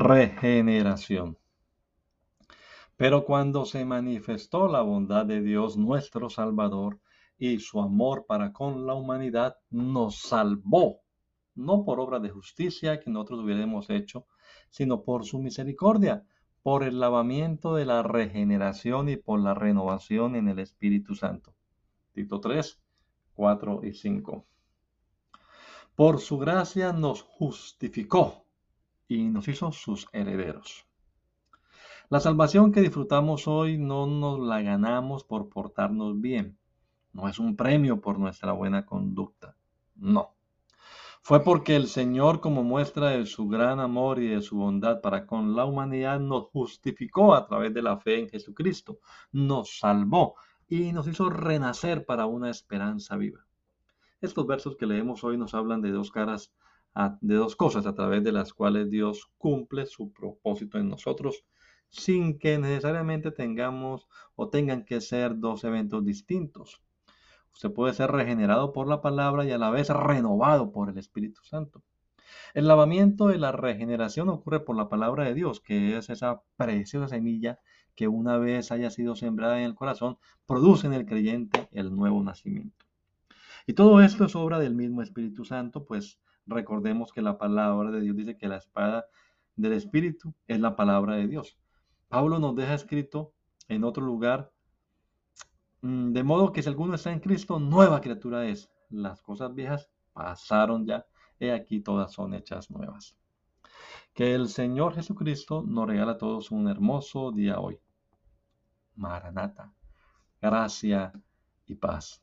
Regeneración. Pero cuando se manifestó la bondad de Dios nuestro Salvador y su amor para con la humanidad, nos salvó, no por obra de justicia que nosotros hubiéramos hecho, sino por su misericordia, por el lavamiento de la regeneración y por la renovación en el Espíritu Santo. Tito 3, 4 y 5. Por su gracia nos justificó y nos hizo sus herederos. La salvación que disfrutamos hoy no nos la ganamos por portarnos bien. No es un premio por nuestra buena conducta. No. Fue porque el Señor, como muestra de su gran amor y de su bondad para con la humanidad, nos justificó a través de la fe en Jesucristo, nos salvó y nos hizo renacer para una esperanza viva. Estos versos que leemos hoy nos hablan de dos caras de dos cosas a través de las cuales Dios cumple su propósito en nosotros sin que necesariamente tengamos o tengan que ser dos eventos distintos. Usted puede ser regenerado por la palabra y a la vez renovado por el Espíritu Santo. El lavamiento de la regeneración ocurre por la palabra de Dios, que es esa preciosa semilla que una vez haya sido sembrada en el corazón, produce en el creyente el nuevo nacimiento. Y todo esto es obra del mismo Espíritu Santo, pues recordemos que la palabra de Dios dice que la espada del Espíritu es la palabra de Dios. Pablo nos deja escrito en otro lugar, mm, de modo que si alguno está en Cristo, nueva criatura es. Las cosas viejas pasaron ya, he aquí todas son hechas nuevas. Que el Señor Jesucristo nos regala a todos un hermoso día hoy. Maranata, gracia y paz.